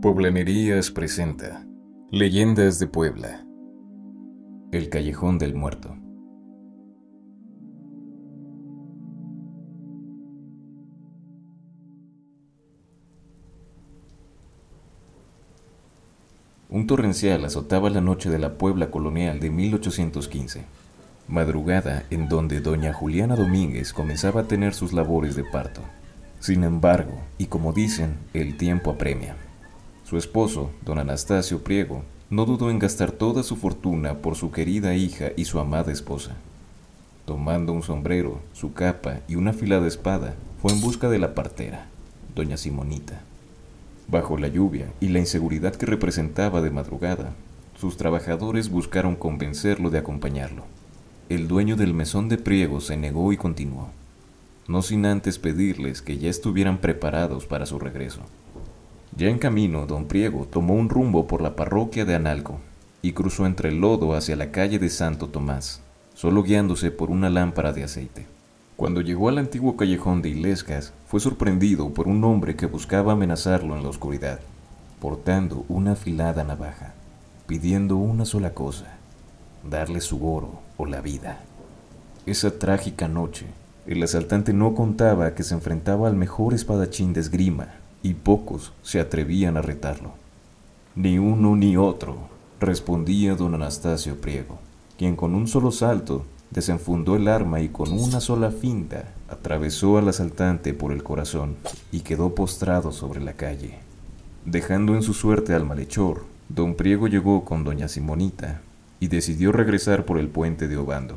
Poblanerías presenta Leyendas de Puebla. El Callejón del Muerto. Un torrencial azotaba la noche de la Puebla colonial de 1815, madrugada en donde doña Juliana Domínguez comenzaba a tener sus labores de parto. Sin embargo, y como dicen, el tiempo apremia. Su esposo, don Anastasio Priego, no dudó en gastar toda su fortuna por su querida hija y su amada esposa. Tomando un sombrero, su capa y una afilada espada, fue en busca de la partera, doña Simonita. Bajo la lluvia y la inseguridad que representaba de madrugada, sus trabajadores buscaron convencerlo de acompañarlo. El dueño del mesón de Priego se negó y continuó, no sin antes pedirles que ya estuvieran preparados para su regreso. Ya en camino, don Priego tomó un rumbo por la parroquia de Analco y cruzó entre el lodo hacia la calle de Santo Tomás, solo guiándose por una lámpara de aceite. Cuando llegó al antiguo callejón de Ilescas, fue sorprendido por un hombre que buscaba amenazarlo en la oscuridad, portando una afilada navaja, pidiendo una sola cosa, darle su oro o la vida. Esa trágica noche, el asaltante no contaba que se enfrentaba al mejor espadachín de esgrima y pocos se atrevían a retarlo. Ni uno ni otro, respondía don Anastasio Priego, quien con un solo salto desenfundó el arma y con una sola finta atravesó al asaltante por el corazón y quedó postrado sobre la calle. Dejando en su suerte al malhechor, don Priego llegó con doña Simonita y decidió regresar por el puente de Obando.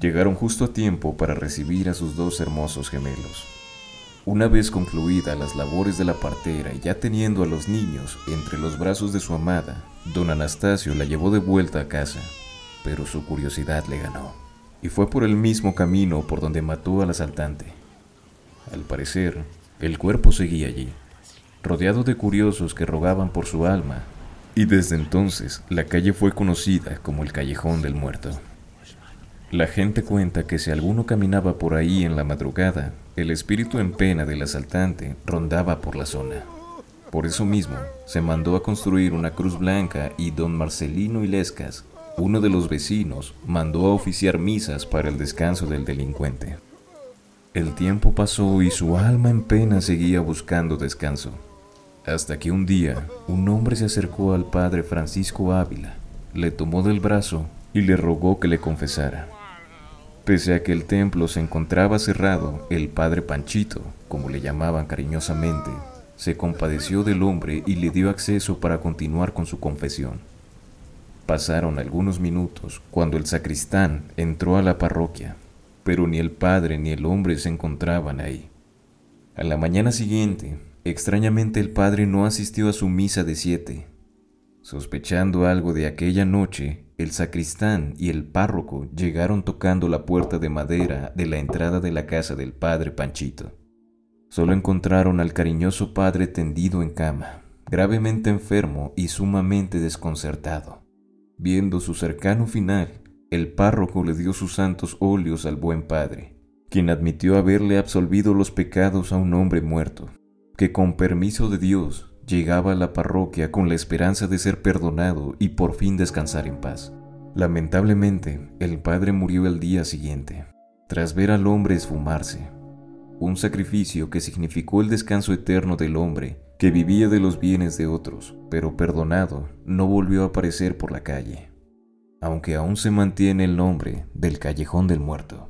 Llegaron justo a tiempo para recibir a sus dos hermosos gemelos. Una vez concluidas las labores de la partera y ya teniendo a los niños entre los brazos de su amada, don Anastasio la llevó de vuelta a casa, pero su curiosidad le ganó, y fue por el mismo camino por donde mató al asaltante. Al parecer, el cuerpo seguía allí, rodeado de curiosos que rogaban por su alma, y desde entonces la calle fue conocida como el Callejón del Muerto. La gente cuenta que si alguno caminaba por ahí en la madrugada, el espíritu en pena del asaltante rondaba por la zona. Por eso mismo, se mandó a construir una cruz blanca y don Marcelino Ilescas, uno de los vecinos, mandó a oficiar misas para el descanso del delincuente. El tiempo pasó y su alma en pena seguía buscando descanso, hasta que un día un hombre se acercó al padre Francisco Ávila, le tomó del brazo y le rogó que le confesara. Pese a que el templo se encontraba cerrado, el padre Panchito, como le llamaban cariñosamente, se compadeció del hombre y le dio acceso para continuar con su confesión. Pasaron algunos minutos cuando el sacristán entró a la parroquia, pero ni el padre ni el hombre se encontraban ahí. A la mañana siguiente, extrañamente el padre no asistió a su misa de siete. Sospechando algo de aquella noche, el sacristán y el párroco llegaron tocando la puerta de madera de la entrada de la casa del padre Panchito. Solo encontraron al cariñoso padre tendido en cama, gravemente enfermo y sumamente desconcertado. Viendo su cercano final, el párroco le dio sus santos óleos al buen padre, quien admitió haberle absolvido los pecados a un hombre muerto, que con permiso de Dios llegaba a la parroquia con la esperanza de ser perdonado y por fin descansar en paz. Lamentablemente, el padre murió el día siguiente, tras ver al hombre esfumarse, un sacrificio que significó el descanso eterno del hombre que vivía de los bienes de otros, pero perdonado, no volvió a aparecer por la calle, aunque aún se mantiene el nombre del callejón del muerto.